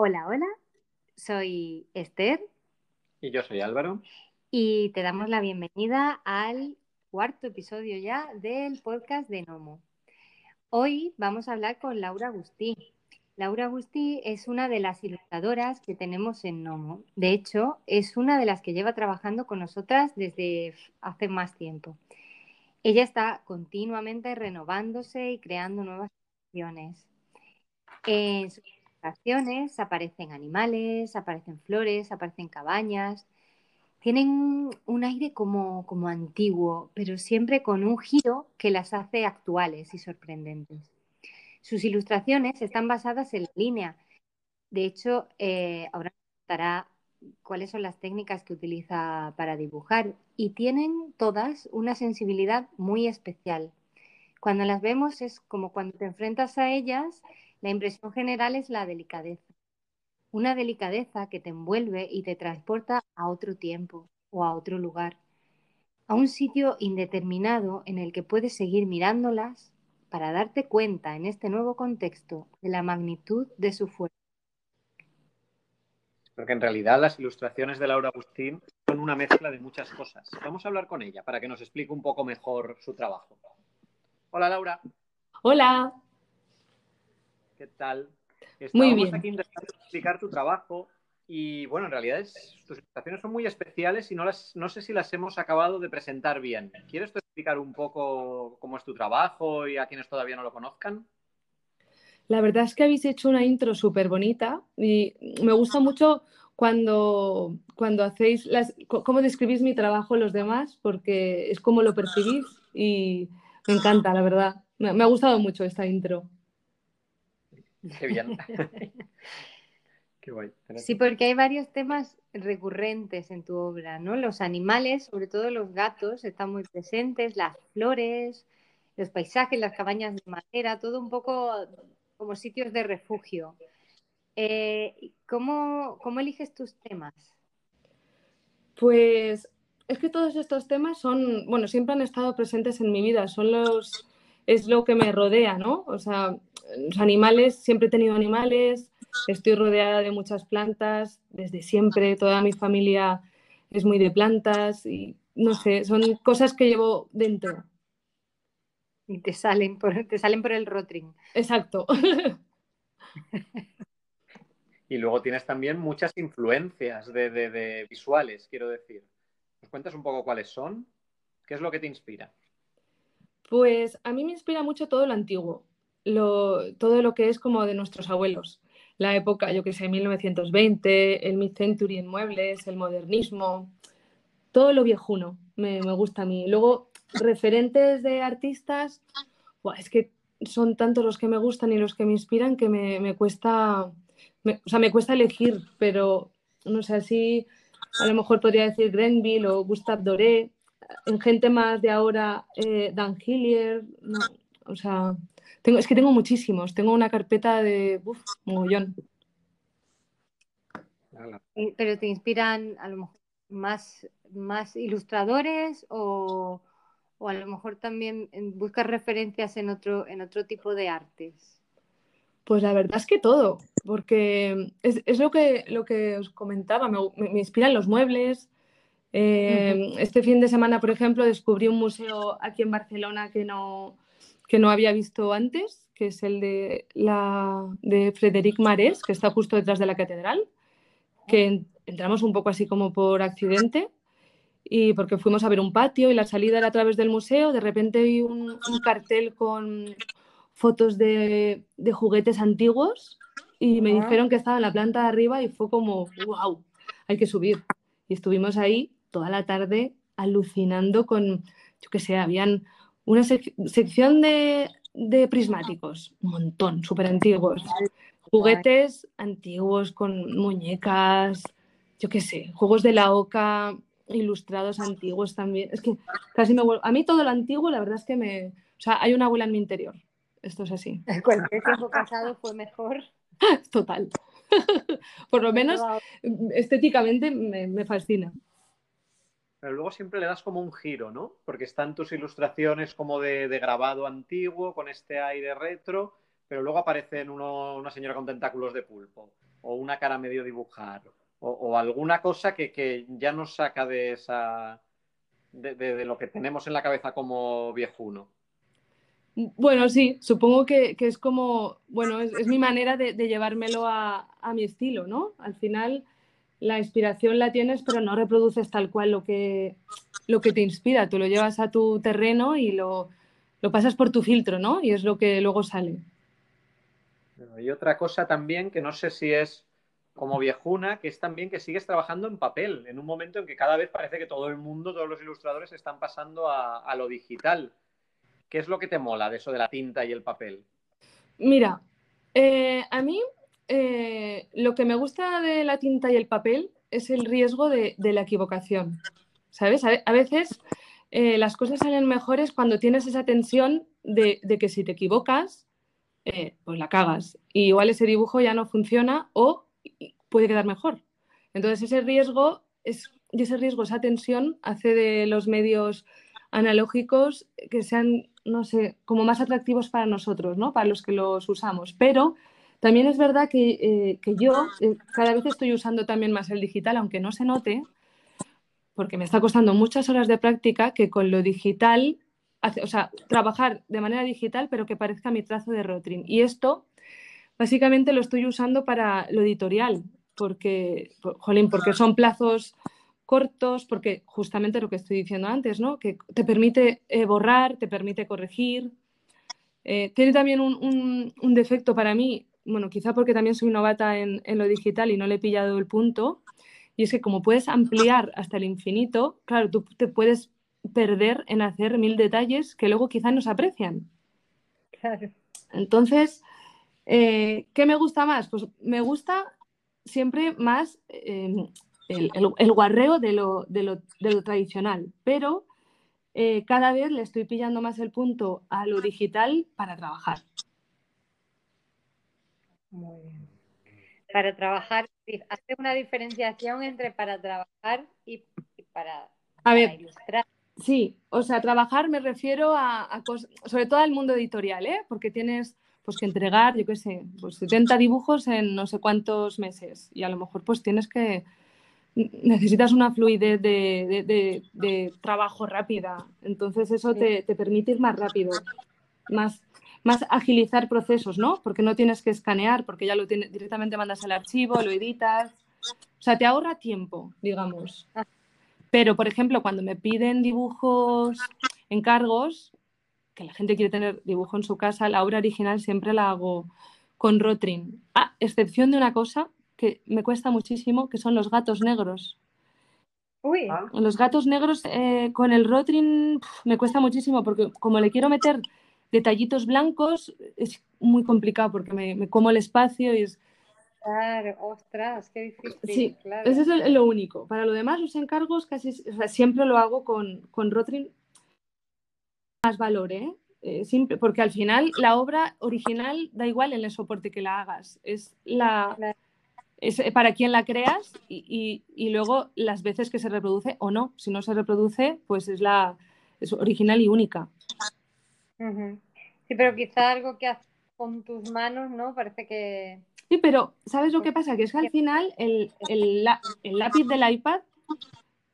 Hola, hola, soy Esther. Y yo soy Álvaro. Y te damos la bienvenida al cuarto episodio ya del podcast de Nomo. Hoy vamos a hablar con Laura Agustí. Laura Agustí es una de las ilustradoras que tenemos en Nomo. De hecho, es una de las que lleva trabajando con nosotras desde hace más tiempo. Ella está continuamente renovándose y creando nuevas acciones. En sus aparecen animales, aparecen flores, aparecen cabañas. Tienen un aire como, como antiguo, pero siempre con un giro que las hace actuales y sorprendentes. Sus ilustraciones están basadas en la línea. De hecho, eh, ahora contará cuáles son las técnicas que utiliza para dibujar y tienen todas una sensibilidad muy especial. Cuando las vemos es como cuando te enfrentas a ellas, la impresión general es la delicadeza. Una delicadeza que te envuelve y te transporta a otro tiempo o a otro lugar, a un sitio indeterminado en el que puedes seguir mirándolas para darte cuenta en este nuevo contexto de la magnitud de su fuerza. Porque en realidad las ilustraciones de Laura Agustín son una mezcla de muchas cosas. Vamos a hablar con ella para que nos explique un poco mejor su trabajo. Hola Laura. Hola. ¿Qué tal? muy bien. aquí intentando explicar tu trabajo y bueno, en realidad tus ilustraciones son muy especiales y no, las, no sé si las hemos acabado de presentar bien. ¿Quieres explicar un poco cómo es tu trabajo y a quienes todavía no lo conozcan? La verdad es que habéis hecho una intro súper bonita y me gusta mucho cuando, cuando hacéis las, cómo describís mi trabajo a los demás, porque es como lo percibís y me encanta, la verdad. Me, me ha gustado mucho esta intro. Qué bien. Qué guay. Sí, porque hay varios temas recurrentes en tu obra, ¿no? Los animales, sobre todo los gatos, están muy presentes, las flores, los paisajes, las cabañas de madera, todo un poco como sitios de refugio. Eh, ¿cómo, ¿Cómo eliges tus temas? Pues es que todos estos temas son, bueno, siempre han estado presentes en mi vida, son los, es lo que me rodea, ¿no? O sea, los animales, siempre he tenido animales, estoy rodeada de muchas plantas, desde siempre, toda mi familia es muy de plantas y no sé, son cosas que llevo dentro. Y te salen por, te salen por el rotring. Exacto. y luego tienes también muchas influencias de, visuales, quiero decir. ¿Nos cuentas un poco cuáles son? ¿Qué es lo que te inspira? Pues a mí me inspira mucho todo lo antiguo, todo lo que es como de nuestros abuelos. La época, yo que sé, 1920, el mid-century en muebles, el modernismo, todo lo viejuno me, me gusta a mí. Luego referentes de artistas, es que son tantos los que me gustan y los que me inspiran que me, cuesta, o sea, me cuesta elegir, pero no sé, así a lo mejor podría decir Grenville o Gustave Doré, en gente más de ahora, eh, Dan Hillier, o sea, tengo, es que tengo muchísimos, tengo una carpeta de, uf, mogollón. Pero te inspiran a lo mejor más, más ilustradores o, o a lo mejor también buscas referencias en otro, en otro tipo de artes? Pues la verdad es que todo, porque es, lo, que, lo que os comentaba, me, inspiran los muebles. Eh, este fin de semana, por ejemplo, descubrí un museo aquí en Barcelona que no, que no había visto antes, que es el de, la, de Frederic Marés, que está justo detrás de la catedral, que entramos un poco así como por accidente y porque fuimos a ver un patio y la salida era a través del museo, de repente vi un, cartel con fotos de, juguetes antiguos y me dijeron que estaba en la planta de arriba y fue como, wow, hay que subir. Y estuvimos ahí toda la tarde alucinando con, yo qué sé, habían una sección de, de prismáticos, un montón, súper antiguos. Juguetes antiguos con muñecas, yo qué sé, juegos de la oca, ilustrados antiguos también. Es que casi me vuelvo... A mí todo lo antiguo, la verdad es que me... O sea, hay una abuela en mi interior. Esto es así. Cualquier tiempo pasado fue mejor. Total. Por lo menos estéticamente me, fascina. Pero luego siempre le das como un giro, ¿no? Porque están tus ilustraciones como de, grabado antiguo, con este aire retro, pero luego aparece una señora con tentáculos de pulpo. o una cara medio dibujar o, alguna cosa que, ya nos saca de esa de, lo que tenemos en la cabeza como viejuno. Bueno, sí, supongo que, es como, bueno, es, mi manera de, llevármelo a, mi estilo, ¿no? Al final la inspiración la tienes, pero no reproduces tal cual lo que, lo que te inspira. Tú lo llevas a tu terreno y lo, lo pasas por tu filtro, ¿no? Y es lo que luego sale. Y otra cosa también que no sé si es como viejuna, que es también que sigues trabajando en papel, en un momento en que cada vez parece que todo el mundo, todos los ilustradores están pasando a, lo digital. ¿Qué es lo que te mola de eso de la tinta y el papel? Mira, eh, a mí eh, lo que me gusta de la tinta y el papel es el riesgo de, la equivocación. ¿Sabes? A, veces eh, las cosas salen mejores cuando tienes esa tensión de, que si te equivocas, pues la cagas. Y igual ese dibujo ya no funciona o puede quedar mejor. Entonces ese riesgo es, ese riesgo, esa tensión hace de los medios analógicos que sean, no sé, como más atractivos para nosotros, ¿no? Para los que los usamos. Pero también es verdad que, eh, yo eh, cada vez estoy usando también más el digital, aunque no se note, porque me está costando muchas horas de práctica que con lo digital, o sea, trabajar de manera digital, pero que parezca mi trazo de Rotring. Y esto básicamente lo estoy usando para lo editorial porque, jolín, porque son plazos cortos, porque justamente lo que estoy diciendo antes, ¿no? Que te permite eh, borrar, te permite corregir. Tiene también un, defecto para mí, bueno, quizá porque también soy novata en, lo digital y no le he pillado el punto, y es que como puedes ampliar hasta el infinito, claro, tú te puedes perder en hacer mil detalles que luego quizá no se aprecian. Claro. Entonces, eh, ¿qué me gusta más? Pues me gusta siempre más em, el, guarreo de lo, tradicional, pero eh, cada vez le estoy pillando más el punto a lo digital para trabajar. Muy bien. Para trabajar, hace una diferenciación entre para trabajar y, para, ilustrar. Sí, o sea, trabajar me refiero a, a sobre todo al mundo editorial, ¿eh? porque tienes pues que entregar, yo qué sé, pues 70 dibujos en no sé cuántos meses y a lo mejor pues tienes que, necesitas una fluidez de, trabajo rápida, entonces eso te, permite ir más rápido, más, más agilizar procesos, ¿no? Porque no tienes que escanear, porque ya lo tienes, directamente mandas al archivo, lo editas, o sea, te ahorra tiempo, digamos. Ah. Pero, por ejemplo, cuando me piden dibujos encargos, que la gente quiere tener dibujo en su casa, la obra original siempre la hago con Rotring, a excepción de una cosa que me cuesta muchísimo, que son los gatos negros. Uy. Ah. Los gatos negros eh, con el Rotring me cuesta muchísimo porque como le quiero meter detallitos blancos es muy complicado porque me, como el espacio y es... Claro, ostras, qué difícil. Sí, claro. eso es lo único. Para lo demás, los encargos casi siempre lo hago con, con Rotring más valor, ¿eh? ¿eh? porque al final la obra original da igual en el soporte que la hagas, es la es eh, para quien la creas y, luego las veces que se reproduce o no. Si no se reproduce, pues es la es original y única. Sí, pero quizá algo que haces con tus manos, ¿no? Parece que. Sí, pero ¿sabes lo que pasa? Que es que al final el, lápiz del iPad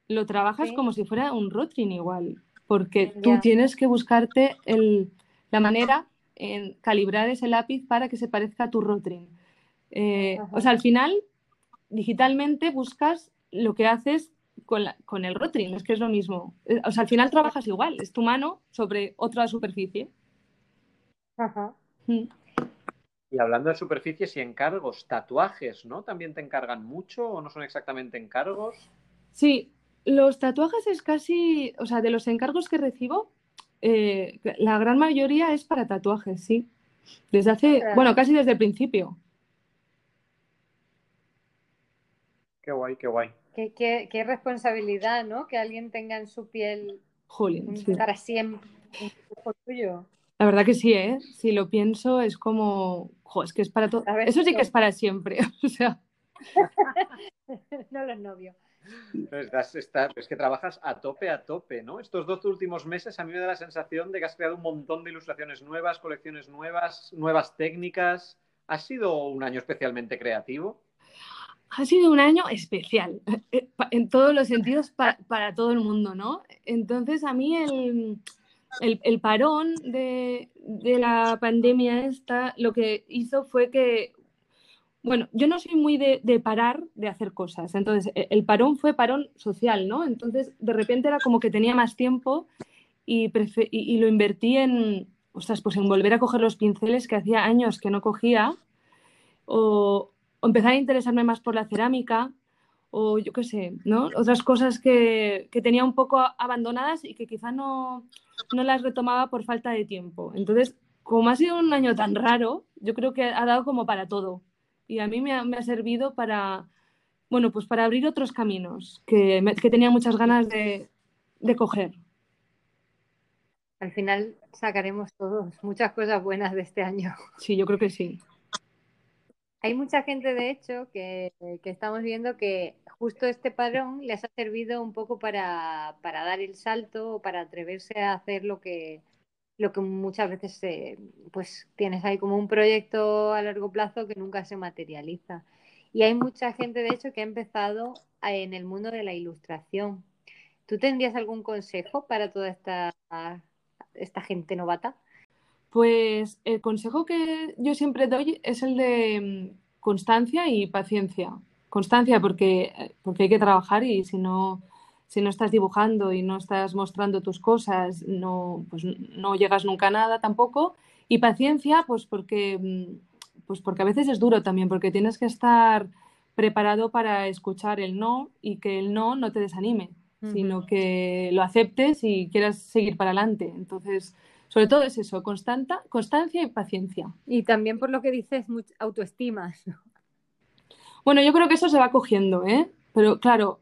lo trabajas como si fuera un Rotring igual porque tú tienes que buscarte la manera en calibrar ese lápiz para que se parezca a tu Rotring. Eh, o sea, al final, digitalmente buscas lo que haces con, el Rotring, es que es lo mismo. Eh, o sea, al final trabajas igual, es tu mano sobre otra superficie. Ajá. Mm. Y hablando de superficies y encargos, tatuajes, ¿no? ¿También te encargan mucho o no son exactamente encargos? Sí, los tatuajes es casi, o sea, de los encargos que recibo, eh, la gran mayoría es para tatuajes, sí. Desde hace, bueno, casi desde el principio. Qué guay, qué guay. Qué, responsabilidad, ¿no? Que alguien tenga en su piel para siempre un tuyo. La verdad que sí, ¿eh? Si lo pienso, es como, jo, es que es para todo. Eso sí que es para siempre, o sea. no los novios. es que trabajas a tope, a tope, ¿no? Estos dos últimos meses a mí me da la sensación de que has creado un montón de ilustraciones nuevas, colecciones nuevas, nuevas técnicas. ¿Ha sido un año especialmente creativo? Ha sido un año especial, eh, en todos los sentidos para, todo el mundo, ¿no? Entonces a mí el, parón de, la pandemia esta lo que hizo fue que, bueno, yo no soy muy de, parar de hacer cosas, entonces e, el parón fue parón social, ¿no? Entonces de repente era como que tenía más tiempo y, y, lo invertí en, ostras, pues en volver a coger los pinceles que hacía años que no cogía o, o empezar a interesarme más por la cerámica o yo qué sé, ¿no? Otras cosas que, que, tenía un poco abandonadas y que quizá no, no, las retomaba por falta de tiempo. Entonces, como ha sido un año tan raro, yo creo que ha dado como para todo. Y a mí me ha, me ha servido para, bueno, pues para abrir otros caminos que, que tenía muchas ganas de, de coger. Al final sacaremos todos muchas cosas buenas de este año. Sí, yo creo que sí. Hay mucha gente, de hecho, que, estamos viendo que justo este parón les ha servido un poco para, dar el salto o para atreverse a hacer lo que, lo que muchas veces pues tienes ahí como un proyecto a largo plazo que nunca se materializa. Y hay mucha gente, de hecho, que ha empezado en el mundo de la ilustración. ¿Tú tendrías algún consejo para toda esta, esta gente novata? Pues el consejo que yo siempre doy es el de mm, constancia y paciencia. Constancia porque, porque hay que trabajar y si no, si no estás dibujando y no estás mostrando tus cosas, no, pues no llegas nunca a nada tampoco. Y paciencia, pues porque, mm, pues porque a veces es duro también, porque tienes que estar preparado para escuchar el no y que el no no te desanime, sino que lo aceptes y quieras seguir para adelante. Entonces, sobre todo es eso, constanta, constancia y paciencia. Y también por lo que dices, autoestima. Bueno, yo creo que eso se va cogiendo, ¿eh? Pero claro,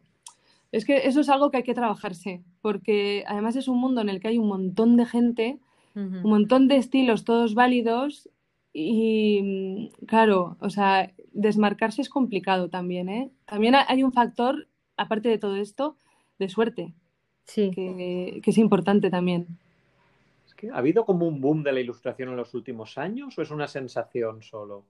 es que eso es algo que hay que trabajarse, porque además es un mundo en el que hay un montón de gente, un montón de estilos, todos válidos, y claro, o sea, desmarcarse es complicado también, ¿eh? También hay un factor, aparte de todo esto, de suerte, sí. que es importante también. ¿Ha habido como un boom de la ilustración en los últimos años o es una sensación solo?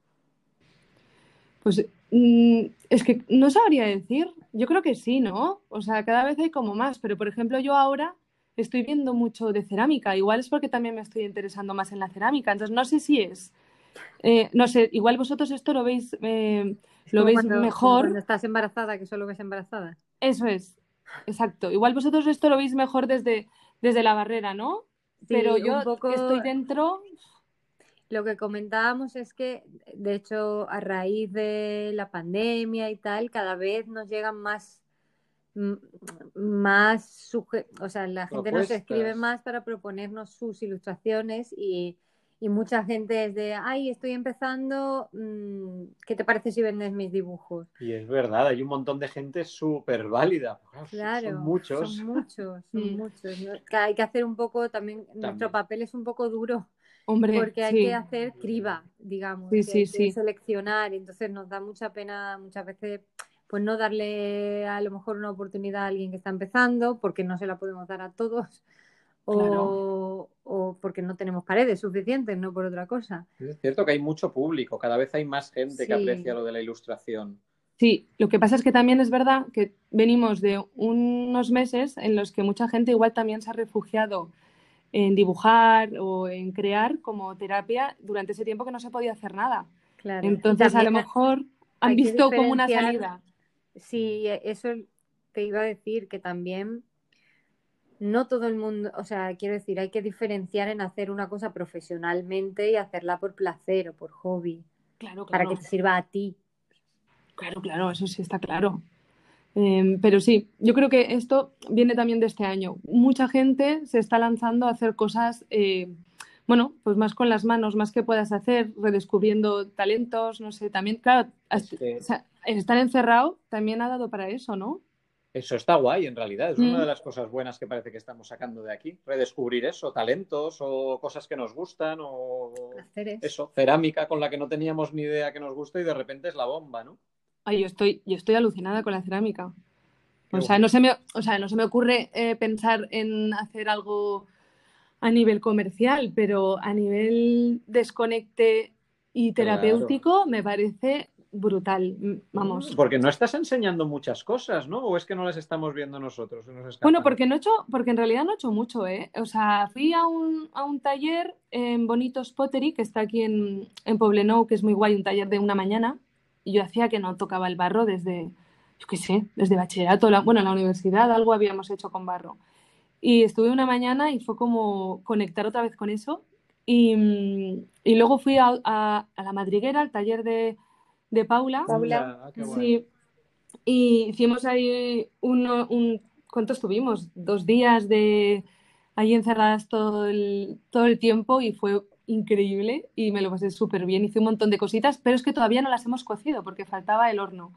Pues mm, es que no sabría decir. Yo creo que sí, ¿no? O sea, cada vez hay como más, pero por ejemplo yo ahora estoy viendo mucho de cerámica. Igual es porque también me estoy interesando más en la cerámica. Entonces no sé si es. Eh, no sé, igual vosotros esto lo veis, eh, lo veis mejor. Cuando estás embarazada, que solo ves embarazada. Eso es, exacto. Igual vosotros esto lo veis mejor desde, desde la barrera, ¿no? Pero yo que estoy dentro. Lo que comentábamos es que, de hecho, a raíz de la pandemia y tal, cada vez nos llegan más, más o sea, la gente nos escribe más para proponernos sus ilustraciones y, y mucha gente es de, ay, estoy empezando, mm, ¿qué te parece si vendes mis dibujos? Y es verdad, hay un montón de gente súper válida. Claro, son muchos. Son muchos, son muchos. Hay que hacer un poco, también, nuestro papel es un poco duro. Hombre, porque hay que hacer criba, digamos, sí, sí, sí. seleccionar. Entonces nos da mucha pena muchas veces pues no darle a lo mejor una oportunidad a alguien que está empezando, porque no se la podemos dar a todos o, o, porque no tenemos paredes suficientes, no por otra cosa. Es cierto que hay mucho público, cada vez hay más gente que aprecia lo de la ilustración. Sí, lo que pasa es que también es verdad que venimos de unos meses en los que mucha gente igual también se ha refugiado en dibujar o en crear como terapia durante ese tiempo que no se podía hacer nada. Claro. Entonces, a lo mejor han visto como una salida. Sí, eso te iba a decir que también no todo el mundo, o sea, quiero decir, hay que diferenciar en hacer una cosa profesionalmente y hacerla por placer o por hobby. Claro, Para que te sirva a ti. Claro, claro, eso sí está claro. Em, pero sí, yo creo que esto viene también de este año. Mucha gente se está lanzando a hacer cosas, eh, bueno, pues más con las manos, más que puedas hacer, redescubriendo talentos, no sé, también, claro, estar encerrado también ha dado para eso, ¿no? Eso está guay, en realidad. Es una de mm. las cosas buenas que parece que estamos sacando de aquí. Redescubrir eso, talentos o cosas que nos gustan o eso, cerámica con la que no teníamos ni idea que nos gusta y de repente es la bomba, ¿no? Ay, yo estoy, yo estoy alucinada con la cerámica. o sea, no se me, o sea, no se me ocurre eh, pensar en hacer algo a nivel comercial, pero a nivel desconecte y terapéutico me parece brutal, vamos. Porque no estás enseñando muchas cosas, ¿no? ¿O es que no las estamos viendo nosotros? Bueno, porque no he hecho, porque en realidad no he hecho mucho, ¿eh? O sea, fui a un, a un taller en Bonitos Pottery, que está aquí en, en Poblenou, que es muy guay, un taller de una mañana, y yo hacía que no tocaba el barro desde, yo qué sé, desde bachillerato, bueno, en la universidad algo habíamos hecho con barro. Y estuve una mañana y fue como conectar otra vez con eso. Y, y luego fui a, a, a la madriguera, al taller de de Paula. Paula. Ah, Sí. Y hicimos ahí uno, un, ¿cuánto estuvimos? Dos días de ahí encerradas todo el, todo el tiempo y fue increíble y me lo pasé súper bien. Hice un montón de cositas, pero es que todavía no las hemos cocido porque faltaba el horno.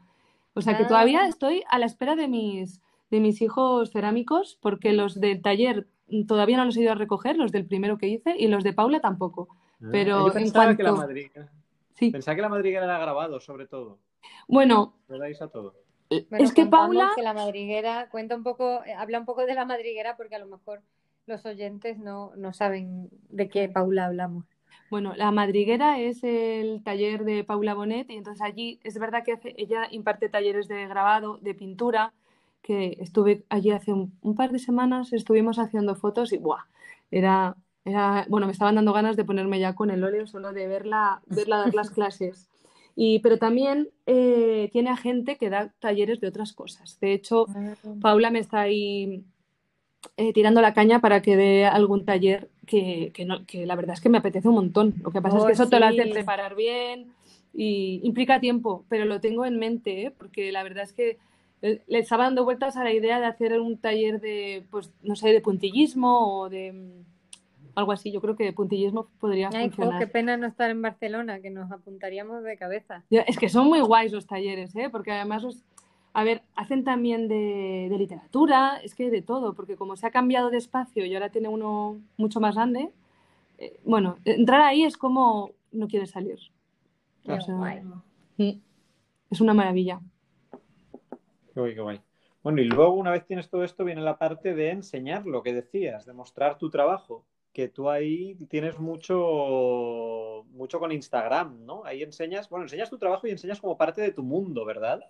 O sea que Ah. todavía estoy a la espera de mis, de mis hijos cerámicos porque los del taller todavía no los he ido a recoger, los del primero que hice, y los de Paula tampoco. Ah, Pero yo en pensaba que la cuanto- madriga... Sí, Pensaba que la madriguera era grabado, sobre todo. bueno, ¿Le dais a todo? Bueno, es que Paula... que la madriguera, cuenta un poco, eh, habla un poco de la madriguera porque a lo mejor los oyentes no, no saben de qué Paula hablamos. Bueno, la madriguera es el taller de Paula Bonet y entonces allí es verdad que hace- ella imparte talleres de grabado, de pintura, que estuve allí hace un, un par de semanas, estuvimos haciendo fotos y ¡buah! Era, era, bueno, me estaban dando ganas de ponerme ya con el óleo solo de verla, verla dar las clases. Y, pero también eh, tiene a gente que da talleres de otras cosas. De hecho, Paula me está ahí eh, tirando la caña para que dé algún taller que, que no- que la verdad es que me apetece un montón. Lo que pasa es Oh, que eso te lo has de sí. preparar bien y implica tiempo, pero lo tengo en mente, ¿eh? porque la verdad es que eh, le estaba dando vueltas a la idea de hacer un taller de, pues, no sé, de puntillismo o de algo así. Yo creo que puntillismo podría Ay, funcionar. qué pena no estar en Barcelona, que nos apuntaríamos de cabeza. Es que son muy guays los talleres, ¿eh? Porque además, los- a ver, hacen también de, de literatura, es que de todo, porque como se ha cambiado de espacio y ahora tiene uno mucho más grande, eh, bueno, entrar ahí es como no quieres salir. Qué O sea, guay. mm, es una maravilla. Qué guay, qué guay. Bueno, y luego una vez tienes todo esto, viene la parte de enseñar lo que decías, de mostrar tu trabajo, que tú ahí tienes mucho, mucho con Instagram, ¿no? Ahí enseñas, bueno, enseñas tu trabajo y enseñas como parte de tu mundo, ¿verdad?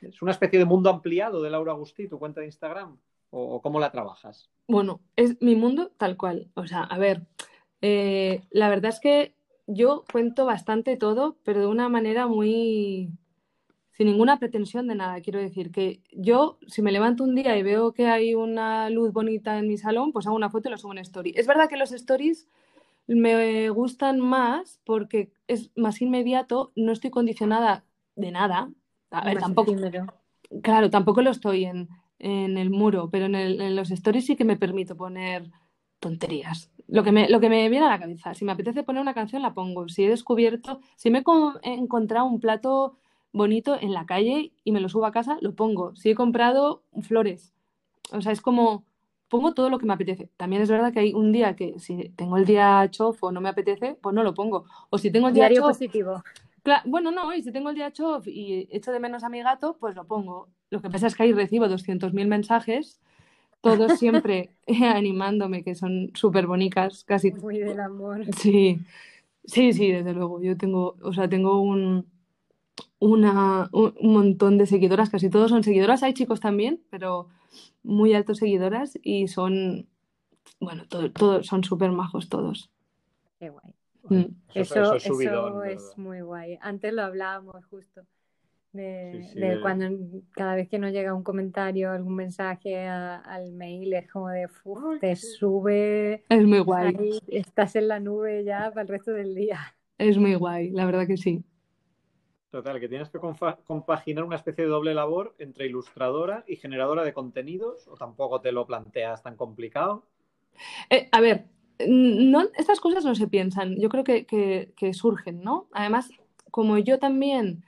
Es una especie de mundo ampliado de Laura Agustí, tu cuenta de Instagram, o, cómo la trabajas. Bueno, es mi mundo tal cual. O sea, a ver, eh, la verdad es que yo cuento bastante todo, pero de una manera muy... sin ninguna pretensión de nada. Quiero decir que yo, si me levanto un día y veo que hay una luz bonita en mi salón, pues hago una foto y lo subo en story. Es verdad que los stories me gustan más porque es más inmediato, no estoy condicionada de nada. A ver, Más tampoco. Claro, tampoco lo estoy en, en el muro, pero en, el- en los stories sí que me permito poner tonterías. Lo que me, lo que me viene a la cabeza. Si me apetece poner una canción, la pongo. Si he descubierto, si me he encontrado un plato bonito en la calle y me lo subo a casa, lo pongo. Si he comprado flores. O sea, es como pongo todo lo que me apetece. También es verdad que hay un día que si tengo el día chof o no me apetece, pues no lo pongo. O si tengo el día Diario chof positivo. Bueno, no, y si tengo el día chof y echo de menos a mi gato, pues lo pongo. Lo que pasa es que ahí recibo 200.000 mensajes, todos siempre animándome, que son súper bonitas, casi. Muy del amor. Sí, sí, sí, desde luego. Yo tengo, o sea, tengo un, una, un, un montón de seguidoras, casi todos son seguidoras. Hay chicos también, pero muy altos seguidoras y son, bueno, todo, todo- son súper majos todos. Qué guay. Mm. Eso, es subidón, eso ¿verdad? es muy guay. Antes lo hablábamos justo de, Sí, sí, de de- cuando cada vez que nos llega un comentario, algún mensaje a- al mail, es como de, "Uf, te sube, Es muy guay, ahí estás en la nube ya para el resto del día. es muy guay, la verdad que sí. Total, que tienes que compaginar una especie de doble labor entre ilustradora y generadora de contenidos, o tampoco te lo planteas tan complicado. Eh, a ver, estas cosas no se piensan, yo creo que, que- surgen, ¿no? Además, como yo también,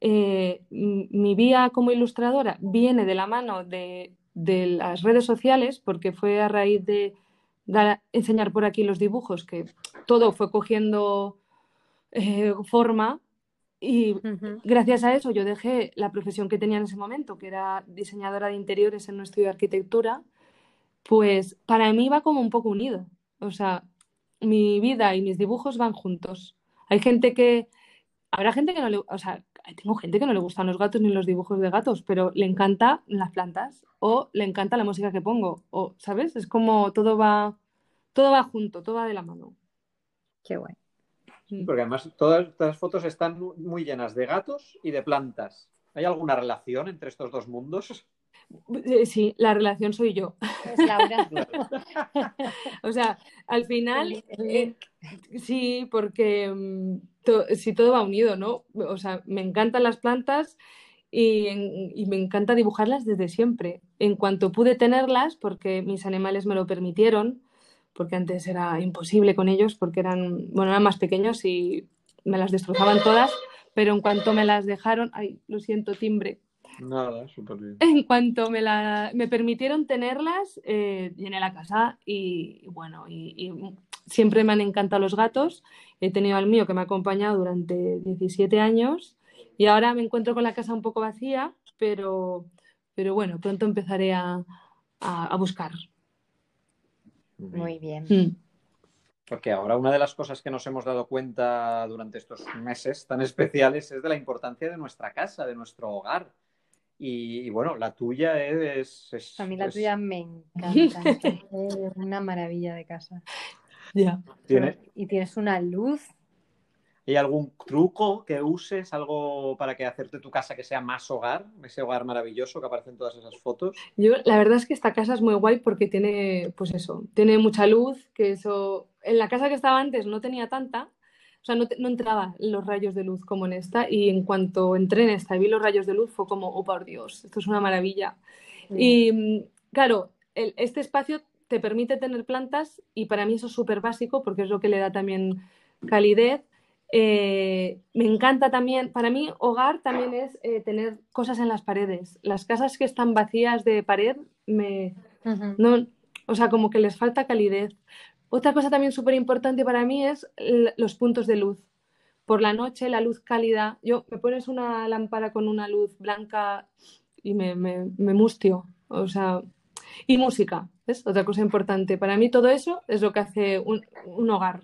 eh, mi vía como ilustradora viene de la mano de, las redes sociales, porque fue a raíz de enseñar por aquí los dibujos que todo fue cogiendo eh, forma y gracias a eso yo dejé la profesión que tenía en ese momento, que era diseñadora de interiores en un estudio de arquitectura, pues para mí va como un poco unido. O sea, mi vida y mis dibujos van juntos. Hay gente que, habrá gente que no le, o sea, tengo gente que no le gustan los gatos ni los dibujos de gatos, pero le encanta las plantas o le encanta la música que pongo, o, ¿sabes? Es como todo va, todo va junto, todo va de la mano. Qué guay. Porque además todas las fotos están muy llenas de gatos y de plantas. ¿Hay alguna relación entre estos dos mundos? Eh, sí, la relación soy yo. Es Laura. o sea, al final, eh, sí, porque mm, si todo va unido, ¿no? O sea, me encantan las plantas y, me encanta dibujarlas desde siempre. En cuanto pude tenerlas, porque mis animales me lo permitieron, porque antes era imposible con ellos, porque eran, bueno, eran más pequeños y me las destrozaban todas, pero en cuanto me las dejaron, ay, lo siento, timbre, Nada, súper bien. En cuanto me, la, me permitieron tenerlas, eh, llené la casa y bueno, y, siempre me han encantado los gatos. He tenido al mío que me ha acompañado durante 17 años y ahora me encuentro con la casa un poco vacía, pero, pero bueno, pronto empezaré a, a, buscar. Muy bien. Mm. Porque ahora una de las cosas que nos hemos dado cuenta durante estos meses tan especiales es de la importancia de nuestra casa, de nuestro hogar. Y, bueno, la tuya es, A mí la tuya me encanta. es una maravilla de casa. Ya. Y tienes una luz. ¿Hay algún truco que uses, algo para que hacerte tu casa que sea más hogar, ese hogar maravilloso que aparece en todas esas fotos? Yo, la verdad es que esta casa es muy guay porque tiene, pues eso, tiene mucha luz, que eso, en la casa que estaba antes no tenía tanta, o sea, no, no entraba los rayos de luz como en esta y en cuanto entré en esta y vi los rayos de luz fue como, oh por Dios, esto es una maravilla. Y claro, este espacio te permite tener plantas y para mí eso es súper básico porque es lo que le da también calidez. Eh, me encanta también, para mí hogar también es eh, tener cosas en las paredes. Las casas que están vacías de pared, me, no, o sea, como que les falta calidez. Otra cosa también súper importante para mí es los puntos de luz. Por la noche, la luz cálida. Yo me pones una lámpara con una luz blanca y me, mustio. O sea, y música, es otra cosa importante. Para mí todo eso es lo que hace un, hogar.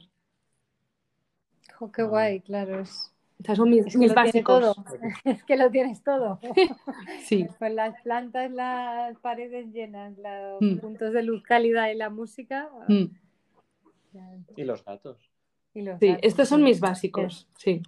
Qué guay, claro. Es, son mis, básicos. es que lo tienes todo. sí. Con las plantas, las paredes llenas, los mm. puntos de luz cálida y la música. Mm. Y los gatos. sí, estos son mis básicos, sí.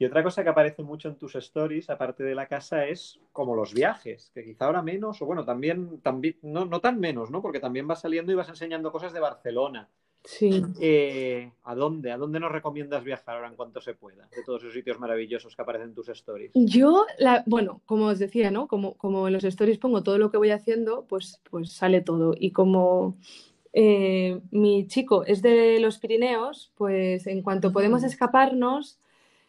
Y otra cosa que aparece mucho en tus stories, aparte de la casa, es como los viajes, que quizá ahora menos, o bueno, también, también no, no tan menos, ¿no? Porque también vas saliendo y vas enseñando cosas de Barcelona. Sí. Eh, ¿A dónde? ¿A dónde nos recomiendas viajar ahora en cuanto se pueda? De todos esos sitios maravillosos que aparecen en tus stories. Yo, la, bueno, como os decía, ¿no? Como, como en los stories pongo todo lo que voy haciendo, pues, pues sale todo. Y como eh, mi chico es de los Pirineos, pues en cuanto podemos escaparnos,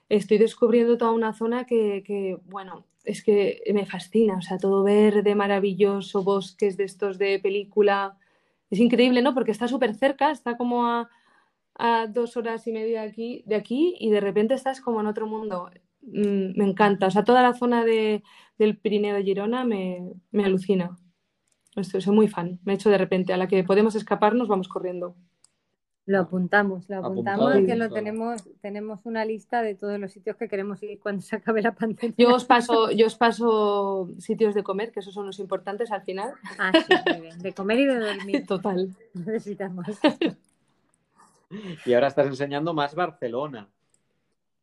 estoy descubriendo toda una zona que, bueno, es que me fascina, o sea, todo verde, maravilloso, bosques de estos de película. Es increíble, ¿no? Porque está súper cerca, está como a, dos horas y media aquí, de aquí y de repente estás como en otro mundo. Mm, me encanta, o sea, toda la zona de, del Pirineo de Girona me, me alucina. Estoy, soy muy fan. Me he hecho de repente, a la que podemos escaparnos, vamos corriendo. Lo apuntamos, lo apuntamos, que lo tenemos, tenemos una lista de todos los sitios que queremos ir cuando se acabe la pandemia. Yo os paso, yo os paso sitios de comer, que esos son los importantes al final. Ah, sí, muy bien. De comer y de dormir. Total. Necesitamos. Y ahora estás enseñando más Barcelona.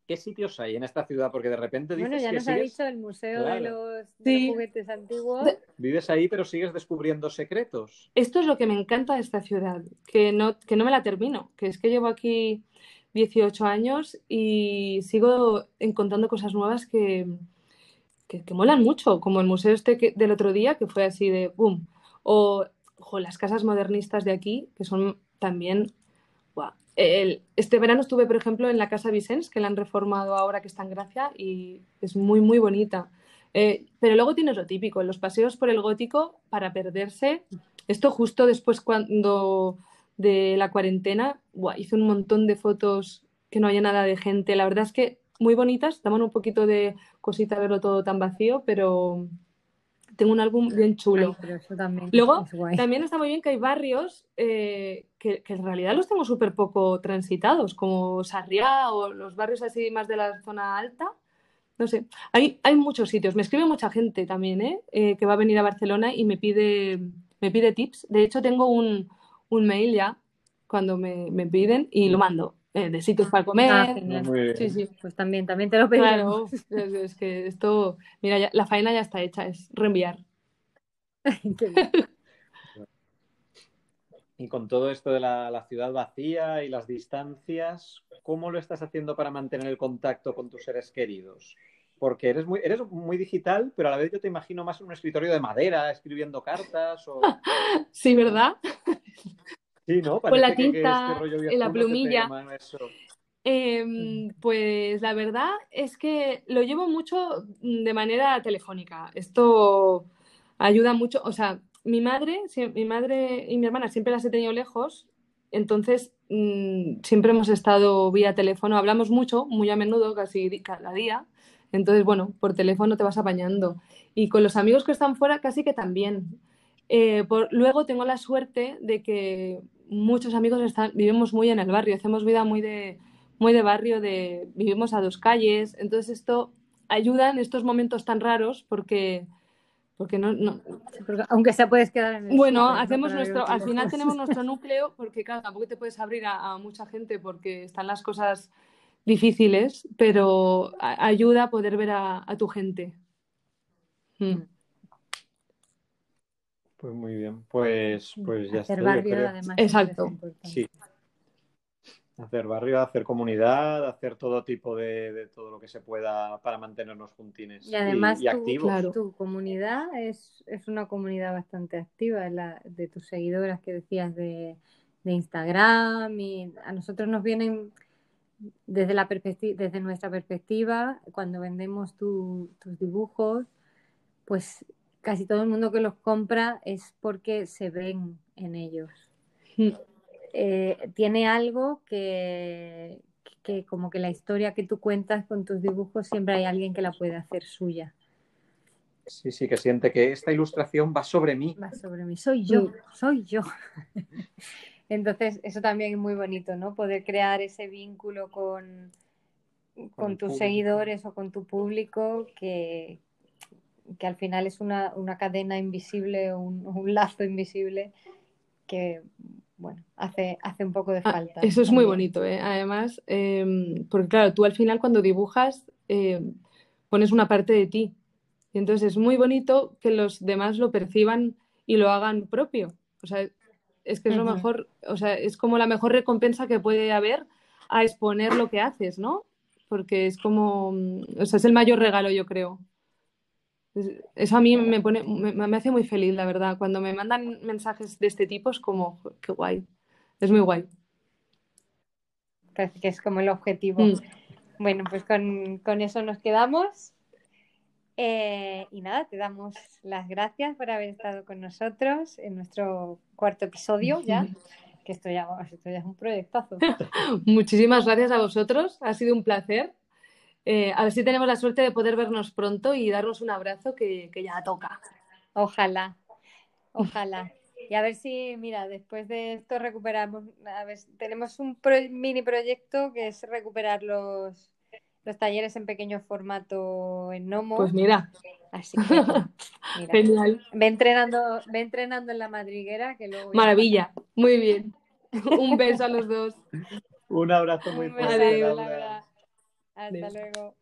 ¿Qué sitios hay en esta ciudad? Porque de repente dices Bueno, ya nos ha dicho el Museo de los Juguetes Antiguos. Vives ahí, pero sigues descubriendo secretos. Esto es lo que me encanta de esta ciudad, que no, que no me la termino, que es que llevo aquí 18 años y sigo encontrando cosas nuevas que, que, molan mucho, como el museo este del otro día, que fue así de boom, o las casas modernistas de aquí, que son también este verano estuve, por ejemplo, en la Casa Vicens, que la han reformado ahora que está en Gracia y es muy, muy bonita. Eh, pero luego tienes lo típico, los paseos por el gótico para perderse. Esto justo después cuando de la cuarentena, hice un montón de fotos que no había nada de gente. La verdad es que muy bonitas, daban un poquito de cosita verlo todo tan vacío, pero, tengo un álbum bien chulo. también Luego, también está muy bien que hay barrios eh, que, en realidad los tengo súper poco transitados, como Sarriá o los barrios así más de la zona alta, no sé. Hay, hay muchos sitios. Me escribe mucha gente también, ¿eh? Eh, que va a venir a Barcelona y me pide, me pide tips. De hecho, tengo un, un mail ya cuando me, me piden y lo mando. Eh, de sitios para comer. Ah, bien. Sí, sí. Pues también, también te lo Claro, pedimos. es, es que esto, mira, ya- la faena ya está hecha, es reenviar. Qué bien. Y con todo esto de la, la ciudad vacía y las distancias, ¿cómo lo estás haciendo para mantener el contacto con tus seres queridos? Porque eres muy, eres muy digital, pero a la vez yo te imagino más en un escritorio de madera, escribiendo cartas o... Sí, ¿verdad? Sí, ¿no? Con la que- que tinta este rollo y la plumilla. Em, pues la verdad es que lo llevo mucho mm, de manera telefónica. Esto ayuda mucho. O sea, mi madre, mi madre y mi hermana siempre las he tenido lejos, entonces mm, siempre hemos estado vía teléfono. Hablamos mucho, muy a menudo, casi cada día. Entonces, bueno, por teléfono te vas apañando. Y con los amigos que están fuera, casi que también. Eh, por- luego tengo la suerte de que muchos amigos están, vivimos muy en el barrio, hacemos vida muy de, muy de barrio, de, vivimos a dos calles, entonces esto ayuda en estos momentos tan raros porque, porque no, no- Sí, porque aunque sea puedes quedar en el bueno, hacemos nuestro, al final tenemos nuestro núcleo porque claro, tampoco te puedes abrir a, a mucha gente porque están las cosas difíciles, pero a- ayuda a poder ver a, a tu gente. Mm. Pues muy bien, pues, pues ya Hacer está, barrio, además. Exacto. Sí. Hacer barrio, hacer comunidad, hacer todo tipo de, de todo lo que se pueda para mantenernos juntines Y además y tú- activos. Claro. Tu comunidad es, es una comunidad bastante activa, la de tus seguidoras que decías de, de Instagram y a nosotros nos vienen desde la perspecti- desde nuestra perspectiva, cuando vendemos tu- tus dibujos, pues casi todo el mundo que los compra es porque se ven en ellos. Mm. Eh, tiene algo que, que como que la historia que tú cuentas con tus dibujos siempre hay alguien que la puede hacer suya. Sí, sí, que siente que esta ilustración va sobre mí. va sobre mí. Soy yo, Mm. soy yo. Entonces, eso también es muy bonito, ¿no? Poder crear ese vínculo con, Con tus público. seguidores o con tu público, que, que al final es una, una cadena invisible, un, un lazo invisible que, bueno, hace, hace un poco de Ah, falta. Eso es muy bonito, ¿eh? Además, em, porque claro, tú al final cuando dibujas em, pones una parte de ti. Y entonces es muy bonito que los demás lo perciban y lo hagan propio. O sea, es que es lo mejor, o sea, es como la mejor recompensa que puede haber a exponer lo que haces, ¿no? Porque es como, o sea, es el mayor regalo, yo creo. Es- Eso a mí me pone, me, me hace muy feliz, la verdad. Cuando me mandan mensajes de este tipo es como, "Jo, qué guay. Es muy guay. Parece que es como el objetivo. Mm. Bueno, pues con, con eso nos quedamos. Eh, y nada, te damos las gracias por haber estado con nosotros en nuestro cuarto episodio ya, que esto ya, esto ya es un proyectazo. Muchísimas gracias a vosotros, ha sido un placer. Eh, a ver si tenemos la suerte de poder vernos pronto y darnos un abrazo que, que ya toca. Ojalá, ojalá. Y a ver si, mira, después de esto recuperamos, a ver, tenemos un pro- mini proyecto que es recuperar los, los talleres en pequeño formato en Nomo. Pues mira, Así que, mira, genial, ve entrenando, ve entrenando en la madriguera, que luego maravilla, muy bien. Un beso a los dos. Un abrazo muy fuerte. Adiós. Hasta Adiós. luego.